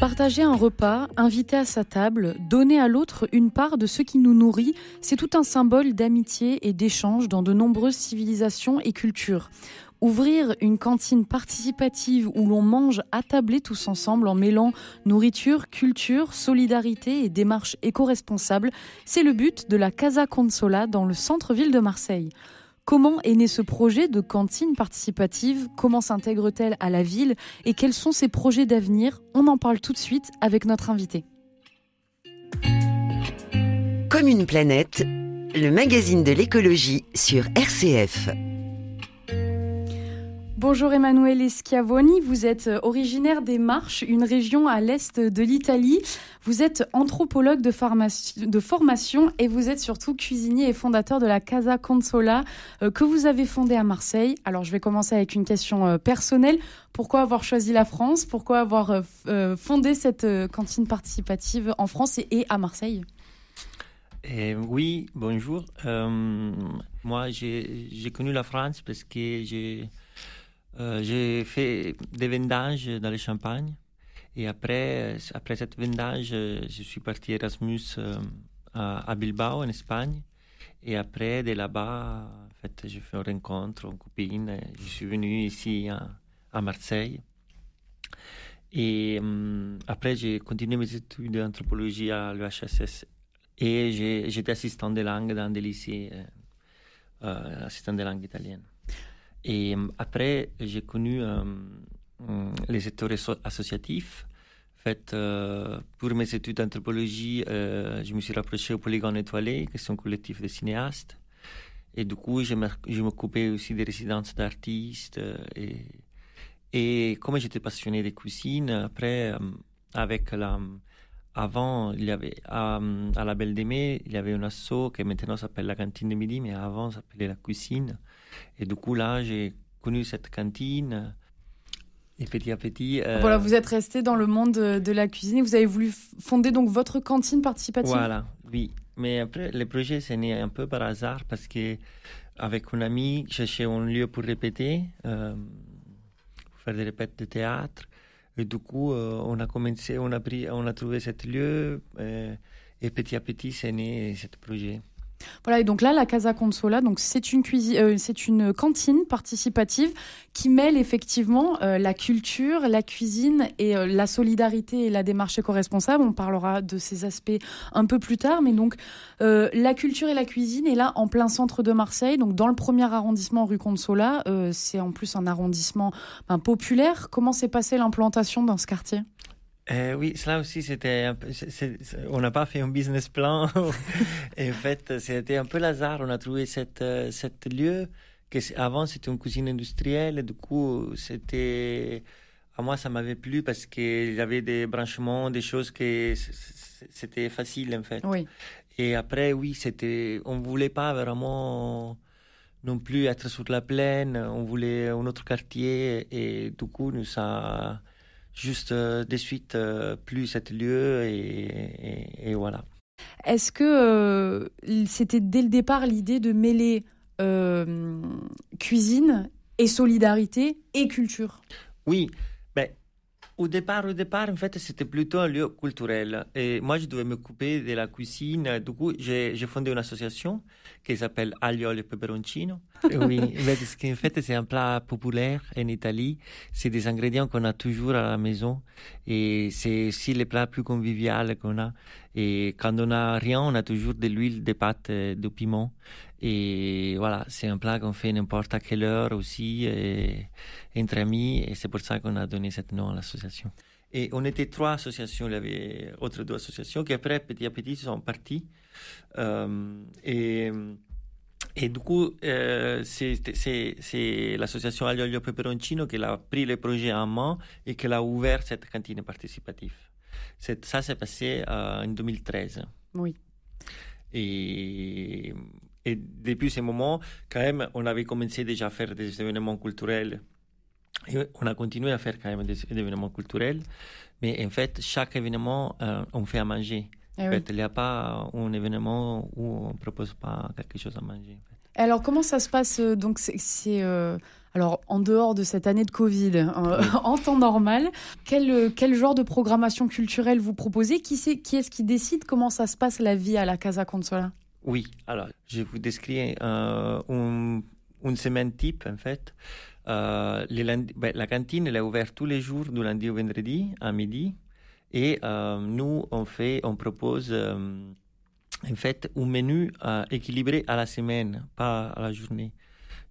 Partager un repas, inviter à sa table, donner à l'autre une part de ce qui nous nourrit, c'est tout un symbole d'amitié et d'échange dans de nombreuses civilisations et cultures. Ouvrir une cantine participative où l'on mange attablé tous ensemble en mêlant nourriture, culture, solidarité et démarche éco-responsable, c'est le but de la Casa Consola dans le centre-ville de Marseille. Comment est né ce projet de cantine participative? Comment s'intègre-t-elle à la ville? Et quels sont ses projets d'avenir? On en parle tout de suite avec notre invité. Comme une planète, le magazine de l'écologie sur RCF. Bonjour Emmanuel Schiavoni, vous êtes euh, originaire des Marches, une région à l'est de l'Italie. Vous êtes anthropologue de, formation et vous êtes surtout cuisinier et fondateur de la Casa Consola euh, que vous avez fondée à Marseille. Alors je vais commencer avec une question euh, personnelle. Pourquoi avoir choisi la France? Pourquoi avoir fondé cette cantine participative en France et, à Marseille? Oui, bonjour. moi, j'ai connu la France parce que j'ai euh, j'ai fait des vendages dans les champagnes. Et après, après cette vendage, je suis parti Erasmus euh, à, Bilbao, en Espagne. Et après, de là-bas, en fait, j'ai fait une rencontre, une copine. je suis venu ici à, Marseille. Et euh, après, j'ai continué mes études d'anthropologie à l'EHSS. Et j'étais assistant de langue dans des lycées, assistant de langue italienne. Et euh, après, j'ai connu euh, euh, les secteurs associatifs. En pour mes études d'anthropologie, je me suis rapproché au Polygone étoilé, qui est un collectif de cinéastes. Et du coup, je m'occupais aussi des résidences d'artistes. et, et comme j'étais passionné de cuisine, après, avec la, avant, il y avait à, à la Belle d'Aimé, il y avait un assaut qui maintenant s'appelle la cantine de midi, mais avant s'appelait la cuisine. Et du coup, là, j'ai connu cette cantine. Et petit à petit. Euh, voilà, vous êtes resté dans le monde de la cuisine et vous avez voulu fonder donc votre cantine participative. Voilà, oui. Mais après, le projet, c'est né un peu par hasard parce que avec un ami, cherchais un lieu pour répéter, euh, pour faire des répètes de théâtre. Et du coup, euh, on a commencé, on a, pris, on a trouvé ce lieu et petit à petit, c'est né ce projet. Voilà, et donc là, la Casa Consola, donc c'est une cuisine, euh, c'est une cantine participative qui mêle effectivement euh, la culture, la cuisine et euh, la solidarité et la démarche éco-responsable. On parlera de ces aspects un peu plus tard, mais donc la culture et la cuisine est là en plein centre de Marseille, donc dans le premier arrondissement rue Consola. c'est en plus un arrondissement ben, populaire. Comment s'est passée l'implantation dans ce quartier? Euh, oui, cela aussi, c'était un peu, on n'a pas fait un business plan. en fait, c'était un peu l'hasard. On a trouvé cette, euh, cette lieu que avant c'était une cuisine industrielle. du coup, c'était, à moi, ça m'avait plu parce qu'il y avait des branchements, des choses que c'était facile en fait. Oui. Et après, oui, c'était, on voulait pas vraiment non plus être sur la plaine. On voulait un autre quartier et du coup, nous ça juste euh, de suite euh, plus cet lieu et, voilà. Est-ce que euh, c'était dès le départ l'idée de mêler cuisine et solidarité et culture? Oui, au départ, au départ, en fait, c'était plutôt un lieu culturel. Et moi, je devais m'occuper de la cuisine. Du coup, j'ai fondé une association qui s'appelle Aglio e Peperoncino. oui, parce qu'en fait, c'est un plat populaire en Italie. C'est des ingrédients qu'on a toujours à la maison. Et c'est aussi le plat plus convivial qu'on a. Et quand on n'a rien, on a toujours de l'huile, des pâtes, de piment. Et voilà, c'est un plat qu'on fait n'importe à quelle heure aussi, entre amis, et c'est pour ça qu'on a donné ce nom à l'association. Et on était trois associations, il y avait autres deux associations qui après, petit à petit, sont parties. Euh, et, du coup, euh, c'est l'association Aglio Peperoncino qui a pris le projet en main et qui a ouvert cette cantine participative. Ça s'est passé euh, en 2013. Oui. Et et depuis ce moment, quand même, on avait commencé déjà à faire des événements culturels. Et on a continué à faire quand même des, événements culturels. Mais en fait, chaque événement, euh, on fait à manger. Eh en fait, il n'y a pas un événement où on ne propose pas quelque chose à manger. Alors, comment ça se passe euh, Donc, c'est euh, Alors, en dehors de cette année de Covid, euh, en temps normal, quel, quel genre de programmation culturelle vous proposez? Qui, qui est-ce qui décide comment ça se passe la vie à la Casa Consola? Oui, alors, je vous décris euh, une semaine type, en fait. Euh, ben, la cantine elle est ouverte tous les jours, du lundi au vendredi, à midi. Et nous, on, fait, on propose en fait un menu équilibré à la semaine, pas à la journée.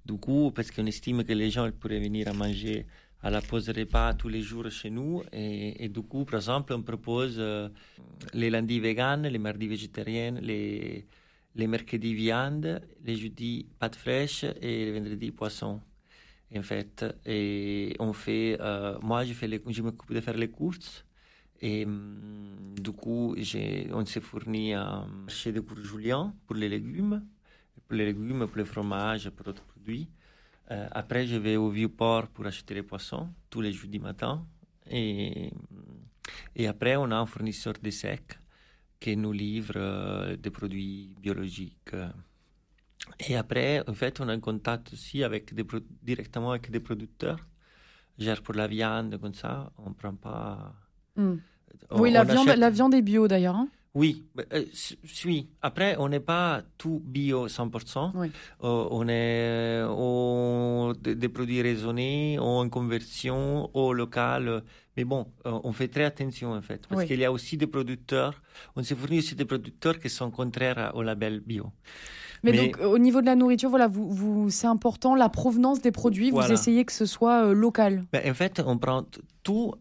Du coup, parce qu'on estime que les gens pourraient venir à manger à la pause repas tous les jours chez nous. Et, du coup, par exemple, on propose euh, les lundis vegan, les mardis végétariens, les, les mercredis viande, les jeudis pâtes fraîches et les vendredis poisson. En fait, et on fait, euh, moi, je, fais les, je m'occupe de faire les courses. Et mm, du coup, on s'est fourni chez de cours Julien pour les légumes, pour les légumes, pour les fromages, pour d'autres euh, après, je vais au Vieux-Port pour acheter les poissons tous les jeudis matin. Et, et après, on a un fournisseur de secs qui nous livre euh, des produits biologiques. Et après, en fait, on a un contact aussi avec des, directement avec des producteurs. Genre pour la viande, comme ça, on ne prend pas. Hmm. oui, la viande, la viande est bio d'ailleurs. Hein oui, euh, oui. Après, on n'est pas tout bio 100%. Euh, on est ou des produits raisonnés, en conversion, ou local. Mais bon, euh, on fait très attention en fait, parce qu'il y a aussi des producteurs, on se fournit aussi des producteurs qui sont contraires au label bio. Mais, donc, au niveau de la nourriture, voilà, vous, vous c'est important la provenance des produits. Vous essayez que ce soit local. Ben, en fait, on prend tout,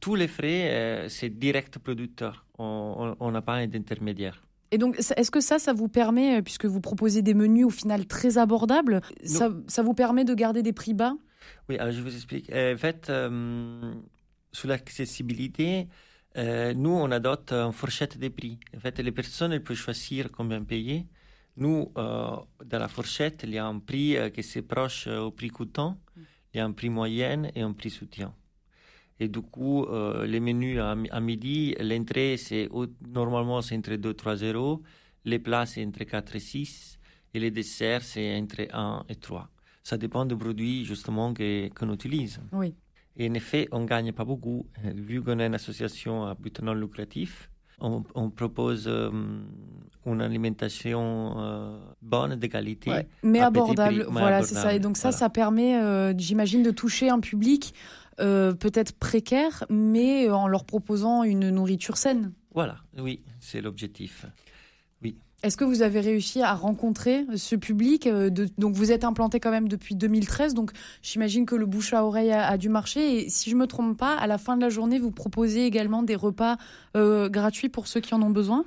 tous les frais, c'est direct producteur on n'a pas d'intermédiaire. Et donc, est-ce que ça, ça vous permet, euh, puisque vous proposez des menus au final très abordables, ça, ça, vous permet de garder des prix bas? Oui, alors je vous explique. Euh, en fait, euh, sur l'accessibilité, nous, on adopte une fourchette des prix. En fait, les personnes elles peuvent choisir combien payer. Nous, dans la fourchette, il y a un prix qui est proche au prix coûtant, il y a un prix moyen et un prix soutien. Et du coup, euh, les menus à, midi, l'entrée, c'est normalement c'est entre 2 et 3 euros. Les plats, c'est entre 4 et 6. Et les desserts, c'est entre 1 et 3. Ça dépend du produit, justement, qu'on utilise. Oui. Et en effet, on ne gagne pas beaucoup. Euh, vu qu'on est une association à but non lucratif, on, propose euh, une alimentation bonne, de qualité. mais abordable, voilà, c'est ça. Et donc ça, ça permet, j'imagine, de toucher un public euh, peut-être précaires, mais en leur proposant une nourriture saine. Voilà, oui, c'est l'objectif. Est-ce que vous avez réussi à rencontrer ce public euh, Donc vous êtes implanté quand même depuis 2013, donc j'imagine que le bouche à oreille a, dû marcher. Et si je me trompe pas, à la fin de la journée, vous proposez également des repas euh, gratuits pour ceux qui en ont besoin?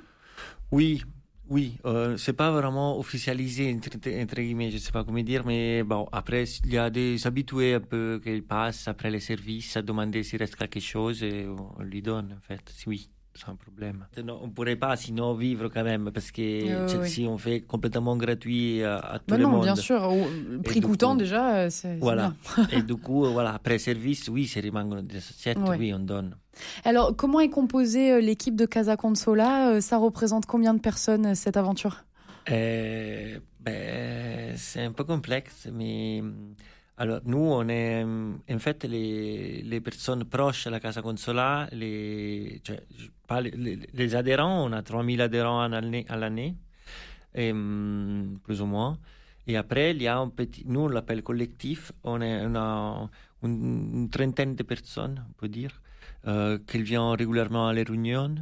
Oui, oui, euh, c'est pas vraiment officialisé, entre, guillemets, je sais pas comment dire, mais bon, après, il y a des habitués un peu qui passent après les services à demander s'il reste quelque chose et on lui donne, en fait, oui sans problème. on ne pourrait pas sinon vivre quand même, parce que si on fait complètement gratuit à, tout bah le non, monde. bien sûr, prix coûtant déjà, euh, c'est Voilà. et du coup, voilà, après service, oui, c'est rimangono des assiettes, oui, on donne. Alors, comment est composée euh, l'équipe de Casa Consola euh, Ça représente combien de personnes, cette aventure? Ben, C'est un peu complexe, mais alors, nous, on est en fait les, les personnes proches de la Casa Consola, les, les, les, adhérents, on a 3000 adhérents à l'année, plus ou moins. Et après, il y a un petit, nous on l'appelle collectif, on, est, a une, trentaine de personnes, on peut dire, euh, qui viennent régulièrement à les réunions.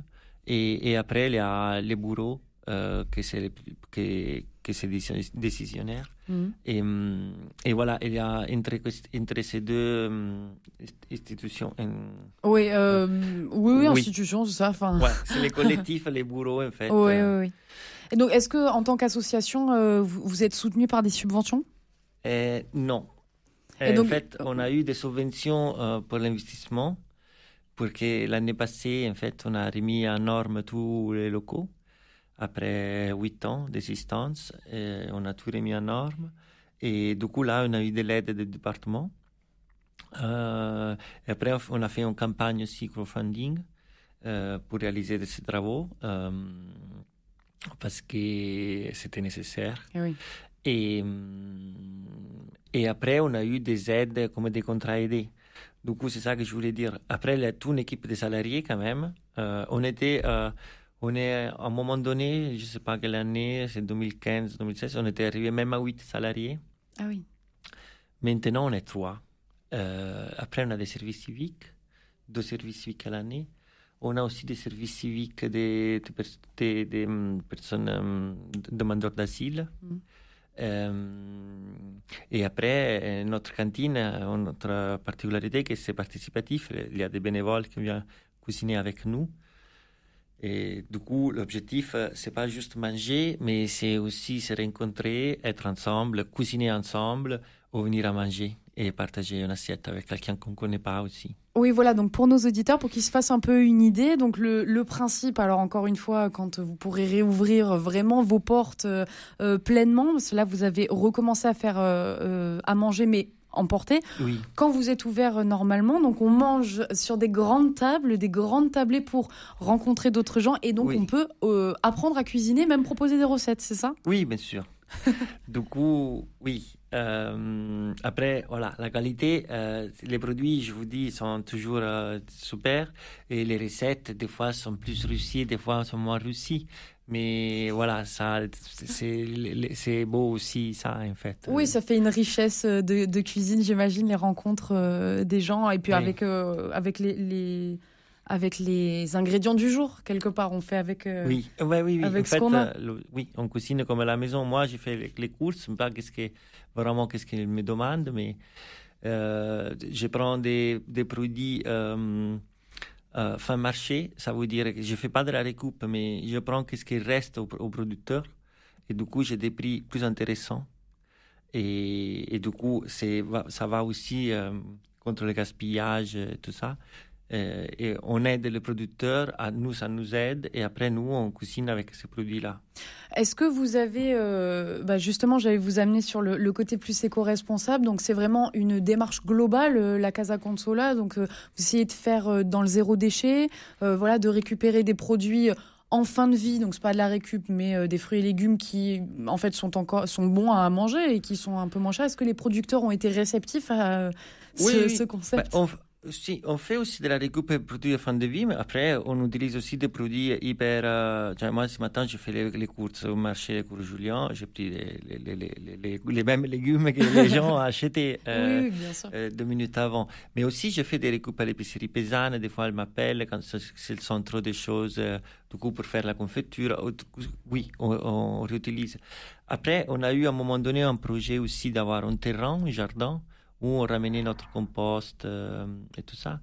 Et, après, il y a les bureaux, euh, que c'est décisionnaire. Mm. Et, et, voilà, il y a entre, entre ces deux mm, institutions. Oui, euh, oui, oui, institutions, c'est ça. Enfin... Ouais, c'est les collectifs, les bureaux, en fait. Oui, oui, oui. Et donc, est-ce que en tant qu'association, euh, vous, vous, êtes soutenu par des subventions? Euh, Non. Et donc... En fait, on a eu des subventions pour l'investissement, parce que l'année passée, en fait, on a remis en norme tous les locaux après huit ans d'existence, on a tout remis en norme. Et du coup, là, on a eu de l'aide du département. Euh, et après, on a fait une campagne aussi crowdfunding euh, pour réaliser ces travaux euh, parce que c'était nécessaire. Eh et, et après, on a eu des aides comme des contrats aidés. Du coup, c'est ça que je voulais dire. Après, il y a toute une équipe de salariés quand même. Euh, on était, euh, on est à un moment donné, je ne sais pas quelle année, c'est 2015, 2016, on était arrivé même à 8 salariés. Ah oui. Maintenant, on est 3. Euh, après, on a des services civiques, deux services civiques à l'année. On a aussi des services civiques des, des, des, hum, personnes um, demandeurs d'asile. Mm. Euh, et après, notre cantine, notre particularité, que c'est participatif. Il y a des bénévoles qui viennent cuisiner avec nous. Et du coup, l'objectif, c'est pas juste manger, mais c'est aussi se rencontrer, être ensemble, cuisiner ensemble ou venir à manger et partager une assiette avec quelqu'un qu'on ne connaît pas aussi. Oui, voilà, donc pour nos auditeurs, pour qu'ils se fassent un peu une idée, donc le, principe, alors encore une fois, quand vous pourrez réouvrir vraiment vos portes euh, euh pleinement, là vous avez recommencé à faire euh, euh, à manger, mais emporter. Oui. Quand vous êtes ouvert normalement, donc on mange sur des grandes tables, des grandes tablées pour rencontrer d'autres gens, et donc on peut apprendre à cuisiner, même proposer des recettes, c'est ça? Oui, bien sûr. du coup, oui. Euh, après, voilà, la qualité, euh, les produits, je vous dis, sont toujours euh, super. Et les recettes, des fois, sont plus réussies, des fois, sont moins réussies. Mais voilà, ça, c'est beau aussi, ça, en fait. Oui, ça fait une richesse de, cuisine, j'imagine, les rencontres des gens. Et puis avec, avec les avec les ingrédients du jour, quelque part. On fait avec, euh, oui. oui, oui, avec ce qu'on a. Euh, oui, on cuisine comme à la maison. Moi, j'ai fait les, courses, pas qu'est-ce que, vraiment qu'est-ce qu'ils me demandent, mais euh, je prends des, des produits fin marché. Ça veut dire que je ne fais pas de la récoupe, mais je prends ce qui reste au, producteur. Et du coup, j'ai des prix plus intéressants. Et, et du coup, ça va aussi contre le gaspillage et tout ça. Euh, et on aide le producteur, à nous, ça nous aide, et après, nous, on cuisine avec ces produits-là. Est-ce que vous avez, euh, bah justement, j'allais vous amener sur le, côté plus éco-responsable, donc c'est vraiment une démarche globale, euh, la Casa Consola, donc vous essayez de faire dans le zéro déchet, voilà, de récupérer des produits en fin de vie, donc c'est pas de la récup, mais des fruits et légumes qui en fait sont encore sont bons à manger et qui sont un peu moins chers. Est-ce que les producteurs ont été réceptifs à ce, concept? Bah, on fait aussi de la récup produits à fin de vie, mais après, on utilise aussi des produits hyper. Euh, moi, ce matin, j'ai fait les, courses au marché Cours Julien. J'ai pris les, les, les, les, mêmes légumes que les gens ont achetés euh, euh, deux minutes avant. Mais aussi, je fais des recoupes à l'épicerie paysanne. Des fois, elles m'appellent quand elles sont trop de choses, du coup, pour faire la confiture. Oui, on, on réutilise. Après, on a eu à un moment donné un projet aussi d'avoir un terrain, un jardin où on ramenait notre compost euh, et tout ça.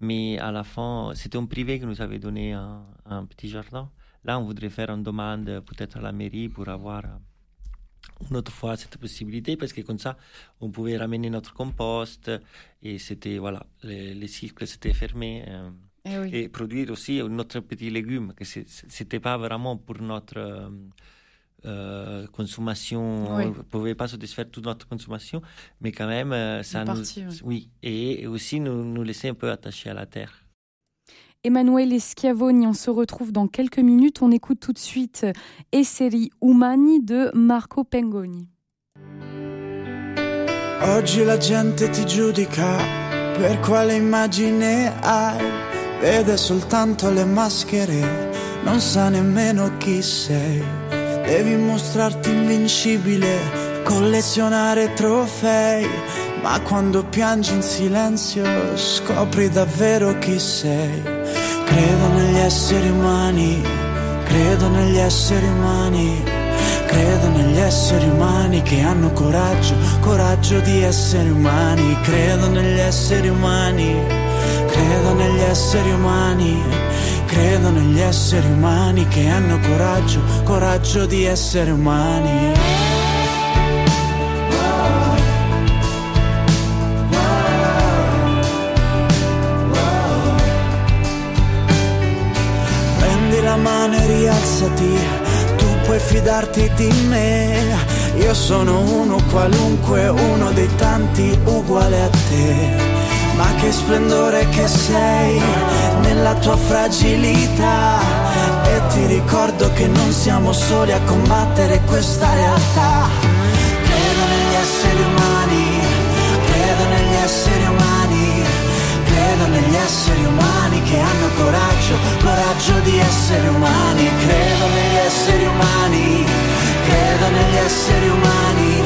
Mais à la fin, c'était un privé qui nous avait donné un, petit jardin. Là, on voudrait faire une demande peut-être à la mairie pour avoir une autre fois cette possibilité parce que comme ça, on pouvait ramener notre compost et c'était, voilà, les, cycles s'étaient fermés. Euh, eh et produire aussi notre petit légume, que c'était pas vraiment pour notre euh, euh, consommation, on ne pouvait pas satisfaire toute notre consommation, mais quand même, euh, ça nous. Oui. Et, aussi nous, nous laisser un peu attachés à la terre. Emanuele Schiavoni, on se retrouve dans quelques minutes. On écoute tout de suite Esseri Umani de Marco Pengoni. Oggi la gente ti giudica per quale immagine hai, vede soltanto le maschere, non sa nemmeno chi sei. Devi mostrarti invincibile, collezionare trofei, ma quando piangi in silenzio scopri davvero chi sei. Credo negli esseri umani, credo negli esseri umani, credo negli esseri umani che hanno coraggio, coraggio di essere umani, credo negli esseri umani, credo negli esseri umani Credo negli esseri umani che hanno coraggio, coraggio di essere umani. Prendi la mano e rialzati, tu puoi fidarti di me. Io sono uno qualunque, uno dei tanti uguale a te ma che splendore che sei nella tua fragilità. E ti ricordo che non siamo soli a combattere questa realtà. Credo negli esseri umani, credo negli esseri umani, credo negli esseri umani che hanno coraggio, coraggio di essere umani. Credo negli esseri umani, credo negli esseri umani,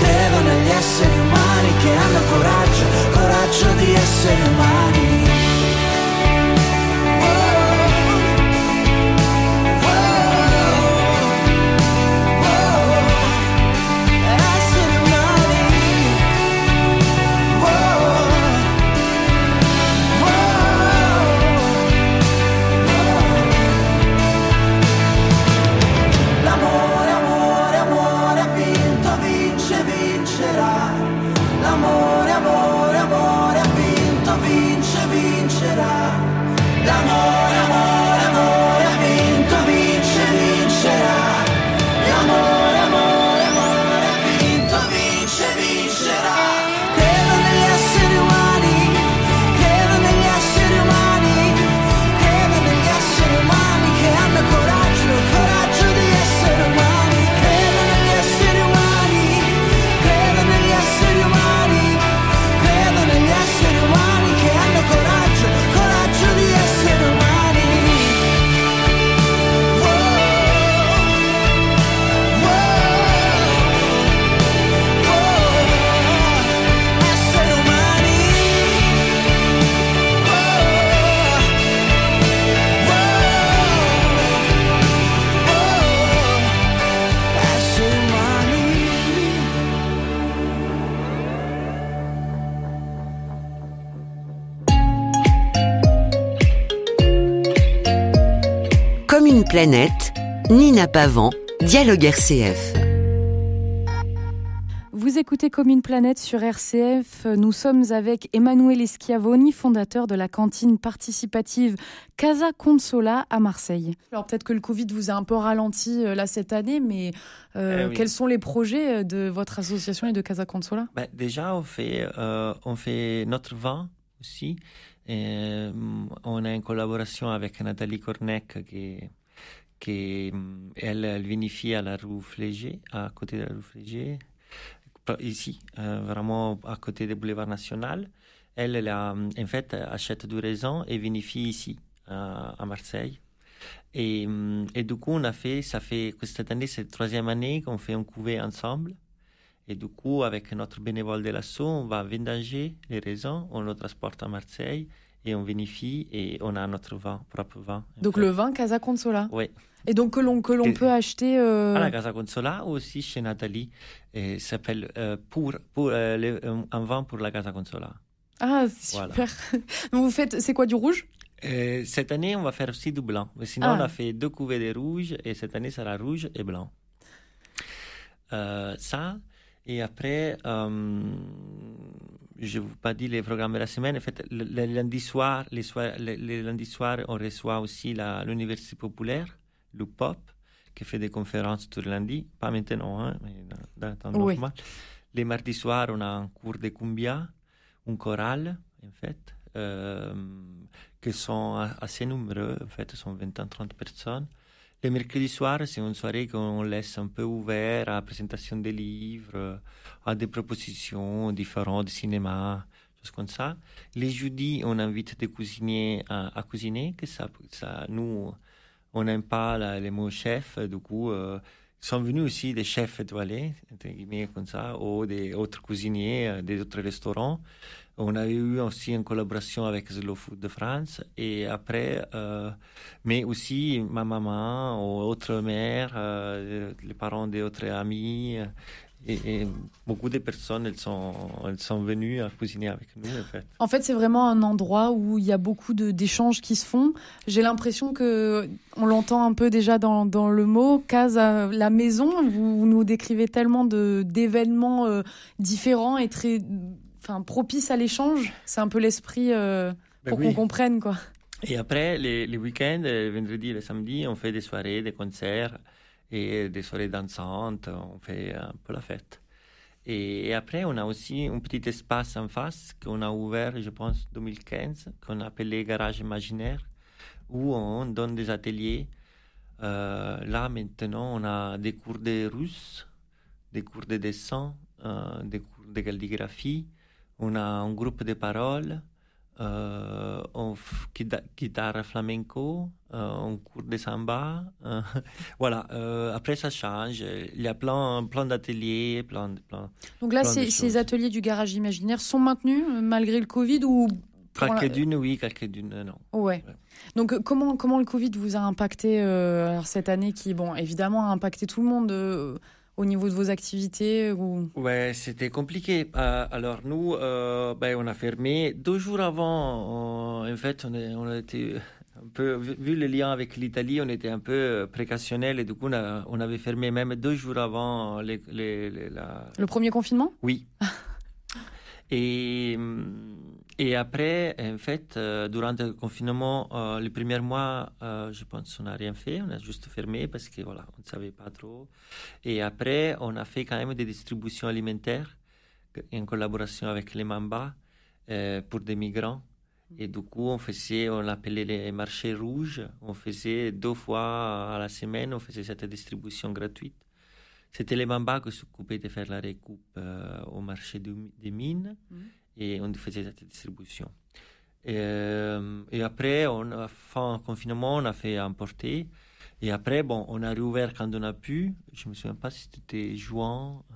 credo negli esseri umani che hanno coraggio, coraggio di essere umani. Planète, Nina Pavant, Dialogue RCF. Vous écoutez Comme une planète sur RCF. Nous sommes avec Emanuele Schiavoni, fondateur de la cantine participative Casa Consola à Marseille. Alors peut-être que le Covid vous a un peu ralenti euh, là cette année, mais euh, Eh oui. quels sont les projets euh, de votre association et de Casa Consola? Ben, déjà, on fait, euh, on fait notre vin aussi. Et, hum, on a une collaboration avec Nathalie Cornec qui, qui hum, elle, vinifie à la rue Flégé, à côté de la rue Flégé, ici, euh, vraiment à côté du boulevard national. Elle, a, hum, en fait, achète du raisin et vinifie ici, à, Marseille. Et, hum, et du coup, on a fait, ça fait cette année, c'est la troisième année qu'on fait un cuvée ensemble. Et du coup, avec notre bénévole de l'assaut, on va vendanger les raisins, on le transporte à Marseille et on vinifie et on a notre vin, propre vin. Donc fait. le vin Casa Consola. Oui. Et donc que l'on que l'on peut acheter. euh, À la Casa Consola, aussi chez Nathalie, et s'appelle euh, pour, pour, euh, le- un- vin pour la Casa Consola. Ah, Voilà. super. Donc vous faites, c'est quoi du rouge? Euh, cette année, on va faire aussi du blanc. Mais sinon, Ah. on a fait deux cuvées de rouge et cette année, ça sera rouge et blanc. Ça, et après, je ne vous pas dit les programmes de la semaine. En fait, le, le lundi soir, les, soirs, les, les lundis soirs, on reçoit aussi l'Université populaire, le POP, qui fait des conférences tous les lundis. Pas maintenant, hein, mais dans, le temps Oui. normal. Les mardis soirs, on a un cours de cumbia, un choral, en fait, euh, qui sont assez nombreux, en fait, sont 20 à 30 personnes. Les mercredis soirs, c'est une soirée qu'on laisse un peu ouverte à la présentation des livres, à des propositions différentes de cinéma, choses comme ça. Les jeudis, on invite des cuisiniers à, cuisiner, que ça, nous, on n'aime pas les mots chef, du coup, euh, sont venus aussi des chefs étoilés, entre guillemets, comme ça, ou des autres cuisiniers, euh, des autres restaurants. On a eu aussi une collaboration avec Slow Food de France. Et après, euh, mais aussi ma maman ou autre mère, euh, les parents d'autres amis. Euh, Et, et beaucoup de personnes, elles sont, elles sont venues à cuisiner avec nous, en fait. En fait, c'est vraiment un endroit où il y a beaucoup de- d'échanges qui se font. J'ai l'impression que on l'entend un peu déjà dans, dans le mot casa, la maison. Vous, vous nous décrivez tellement de d'événements euh, différents et très, enfin, propices à l'échange. C'est un peu l'esprit euh, Ben pour oui. qu'on comprenne, quoi. Et après, les, les week-ends, le vendredi et le samedi, on fait des soirées, des concerts et des soirées dansantes. On fait un peu la fête. Et, après, on a aussi un petit espace en face qu'on a ouvert, je pense, 2015, qu'on a appelé Garage Imaginaire, où on donne des ateliers. Euh, là, maintenant, on a des cours de russe, des cours de dessin, euh, des cours de calligraphie. On a un groupe de paroles. Euh, on guitare flamenco, on cours de samba. voilà. après, ça change. Il y a plein, plein d'ateliers, plein, plein. Donc là, ces, ateliers du garage imaginaire sont maintenus malgré le Covid ou Quelques-unes, oui, quelques-unes, non. Ouais. Donc, comment, comment le Covid vous a impacté cette année qui, bon, évidemment, a impacté tout le monde au niveau de vos activités ou... Ouais, c'était compliqué. Euh, alors nous, euh, ben, on a fermé deux jours avant. en fait, on, est, on a été un peu vu le lien avec l'Italie, on était un peu précautionnel et du coup, on, on avait fermé même deux jours avant les, la... le premier confinement? Oui. et et après, en fait, euh, durant le confinement, euh, les premiers mois, euh, je pense qu'on n'a rien fait. On a juste fermé parce que voilà, ne savait pas trop. Et après, on a fait quand même des distributions alimentaires en collaboration avec les Mamba pour des migrants. Et du coup, on faisait, on l'appelait les marchés rouges. On faisait deux fois à la semaine, on faisait cette distribution gratuite. C'était les Mamba qui s'occupaient de faire la récoupe au marché des mines. Mm et on faisait cette distribution. Et, euh, et, après, on a fin confinement, on a fait importer. Et après, bon, on a réouvert quand on a pu. Je me souviens pas si c'était juin. Euh,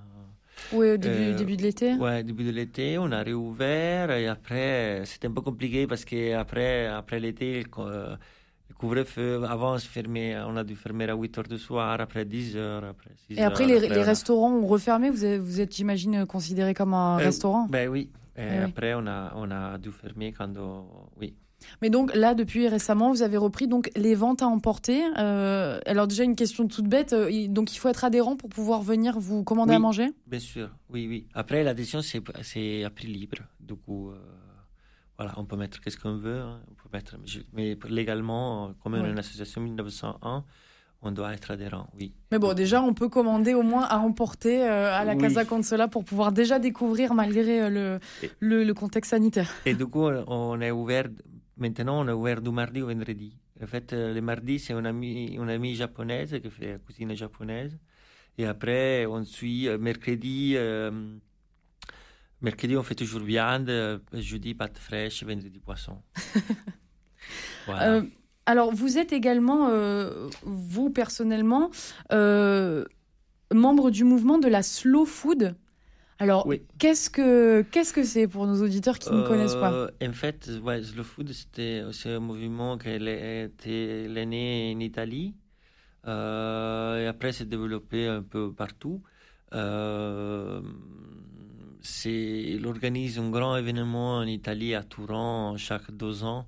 oui, au début, euh, début de l'été. Oui, début de l'été, on a réouvert. Et après, c'était un peu compliqué parce qu'après après, l'été, le, couvre-feu, avant, on, fermait, on a dû fermer à 8 heures du soir, après 10 heures, après 6 Et après, les, les restaurants ont refermé. Vous êtes, vous êtes j'imagine, considéré comme un restaurant? Ben oui, et eh après, on, a, on a dû fermer quand. Oui. Mais donc là, depuis récemment, vous avez repris donc les ventes à emporter. Euh, alors déjà une question toute bête. Euh, donc il faut être adhérent pour pouvoir venir vous commander à manger? Bien sûr, oui, oui. Après l'adhésion c'est à prix libre. Du coup, euh, voilà, on peut mettre qu'est-ce qu'on veut. Hein. On peut mettre, mais légalement, comme on est une association 1901, on doit être adhérent, oui. Mais bon, déjà, on peut commander au moins à emporter euh, à la Casa Consola pour pouvoir déjà découvrir malgré euh, le, le, contexte sanitaire. Et du coup, on est ouvert, maintenant, on est ouvert du mardi au vendredi. En fait, euh, le mardi, c'est une amie, une amie japonaise qui fait la cuisine japonaise. Et après, on suit mercredi. mercredi, on fait toujours viande. Jeudi, pâte fraîche. Vendredi, poisson. voilà. Alors, vous êtes également, euh, vous personnellement, euh, membre du mouvement de la slow food. Alors, qu'est-ce que qu'est-ce que c'est pour nos auditeurs qui ne connaissent pas? euh, En fait, ouais, slow food, c'était un mouvement qui était né en Italie et après s'est développé un peu partout. il organise un grand événement en Italie à Turin chaque deux ans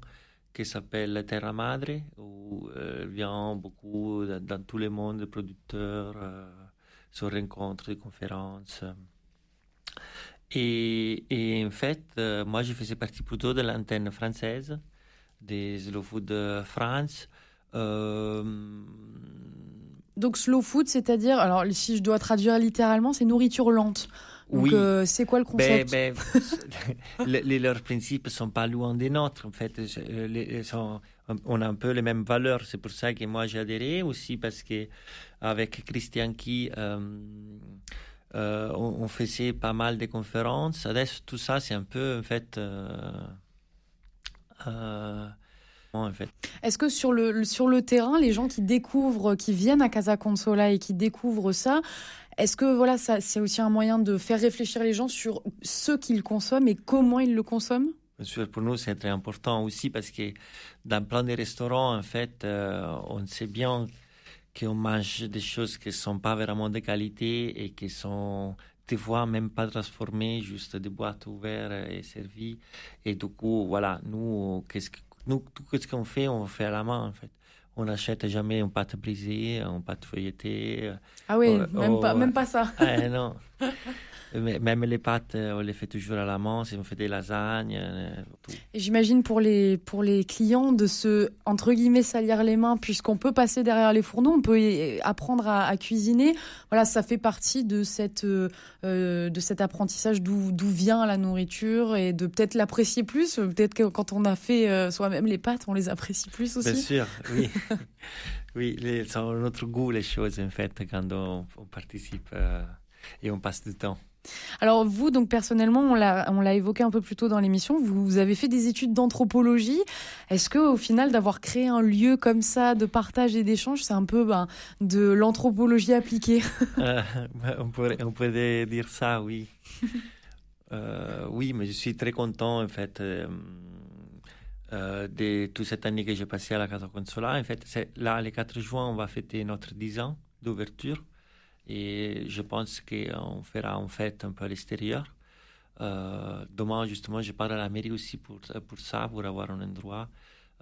qui s'appelle Terra Madre, où euh, vient beaucoup dans, tout le monde de producteurs, euh, sur rencontres, des conférences. Et, et en fait, euh, moi, je faisais partie plutôt de l'antenne française des Slow Food France. Euh, Donc slow food, c'est-à-dire, alors si je dois traduire littéralement, c'est nourriture lente. Oui. Euh, c'est quoi le ben, concept ben, les, Leurs principes ne sont pas loin des nôtres. En fait, les, sont, on a un peu les mêmes valeurs. C'est pour ça que moi j'ai adhéré aussi parce que avec Christian Key, euh, euh, on, faisait pas mal de conférences. tout ça, c'est un peu en fait. En fait. Est-ce que sur le, sur le terrain, les gens qui découvrent, qui viennent à Casa Consola et qui découvrent ça, est-ce que voilà, ça, c'est aussi un moyen de faire réfléchir les gens sur ce qu'ils consomment et comment ils le consomment? Pour nous, c'est très important aussi parce que dans plein de restaurants, en fait, euh, on sait bien qu'on mange des choses qui ne sont pas vraiment de qualité et qui sont des fois même pas transformées, juste des boîtes ouvertes et servies. Et du coup, voilà, nous, qu'est-ce que, nous tout ce qu'on fait, on fait à la main, en fait on n'achète jamais une pâte brisée, une pâte feuilletée. Ah oui, même, pas, même pas ça. Ah, non. Même les pâtes, euh, on les fait toujours à la main, si on fait des lasagnes. Euh, j'imagine pour les, pour les clients de se, entre guillemets, salir les mains, puisqu'on peut passer derrière les fourneaux, on peut apprendre à, cuisiner. Voilà, ça fait partie de, cette, euh, de cet apprentissage d'où vient la nourriture et de peut-être l'apprécier plus. Peut-être que quand on a fait soi-même les pâtes, on les apprécie plus aussi. Bien sûr, oui. oui, c'est notre goût les choses, en fait, quand on, participe et on passe du temps. Alors vous, donc personnellement, on l'a évoqué un peu plus tôt dans l'émission, vous, avez fait des études d'anthropologie. Est-ce que au final, d'avoir créé un lieu comme ça de partage et d'échange, c'est un peu ben, de l'anthropologie appliquée? Euh, on, pourrait, on, pourrait, dire ça, oui. euh, oui, mais je suis très content en fait. Euh, de toute cette année que j'ai passée à la Casa Consola. En fait, là, le 4 juin, on va fêter notre 10 ans d'ouverture. Et je pense qu'on fera en fête un peu à l'extérieur. Euh, demain, justement, je parle à la mairie aussi pour, pour ça, pour avoir un endroit.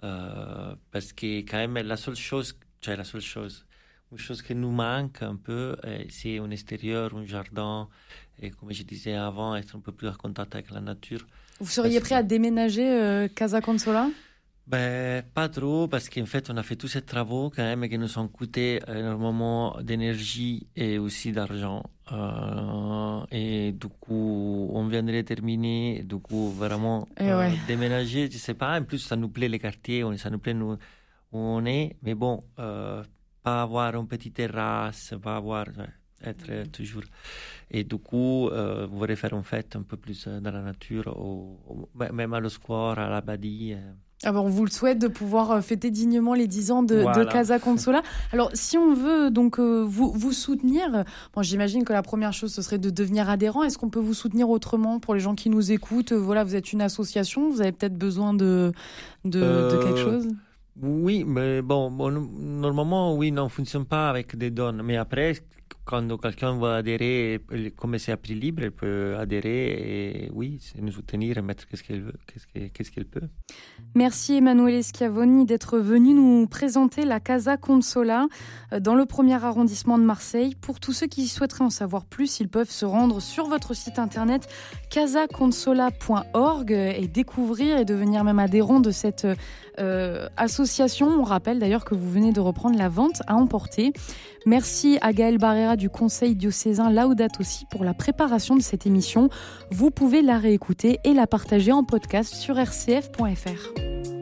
Euh, parce que quand même, la seule chose, cest la seule chose, une chose qui nous manque un peu, euh, c'est un extérieur, un jardin, et comme je disais avant, être un peu plus en contact avec la nature. Vous seriez prêt à déménager Casa Consola? Ben, pas trop, parce qu'en fait, on a fait tous ces travaux quand même qui nous ont coûté énormément d'énergie et aussi d'argent. Euh, et du coup, on viendrait terminer, du coup, vraiment euh, déménager, je sais pas. En plus, ça nous plaît les quartiers, ça nous plaît nous, où on est, mais bon, euh, pas avoir une petite terrasse, pas avoir être toujours. Et du coup, euh, vous voulez faire une fête un peu plus dans la nature, ou, même à le square, à la badie. Ah on vous le souhaite de pouvoir euh, fêter dignement les 10 ans de, Casa Consola. Alors, si on veut donc euh, vous, vous soutenir, bon, j'imagine que la première chose ce serait de devenir adhérent. Est-ce qu'on peut vous soutenir autrement pour les gens qui nous écoutent? Voilà, vous êtes une association, vous avez peut-être besoin de, de, de quelque chose? oui, mais bon, normalement, oui, non, fonctionne pas avec des dons. Mais après, quand quelqu'un va adhérer, comme c'est à prix libre, elle peut adhérer et oui, nous soutenir et mettre qu'est-ce qu'elle veut, qu'est-ce qu'elle peut. Merci Emanuele Schiavoni d'être venu nous présenter la Casa Consola euh, dans le premier arrondissement de Marseille. Pour tous ceux qui souhaiteraient en savoir plus, ils peuvent se rendre sur votre site internet casaconsola.org et découvrir et devenir même adhérent de cette euh, association. On rappelle d'ailleurs que vous venez de reprendre la vente à emporter. Merci à Gaël Barrera du Conseil diocésain Laudato aussi pour la préparation de cette émission. Vous pouvez la réécouter et la partager en podcast sur rcf.fr.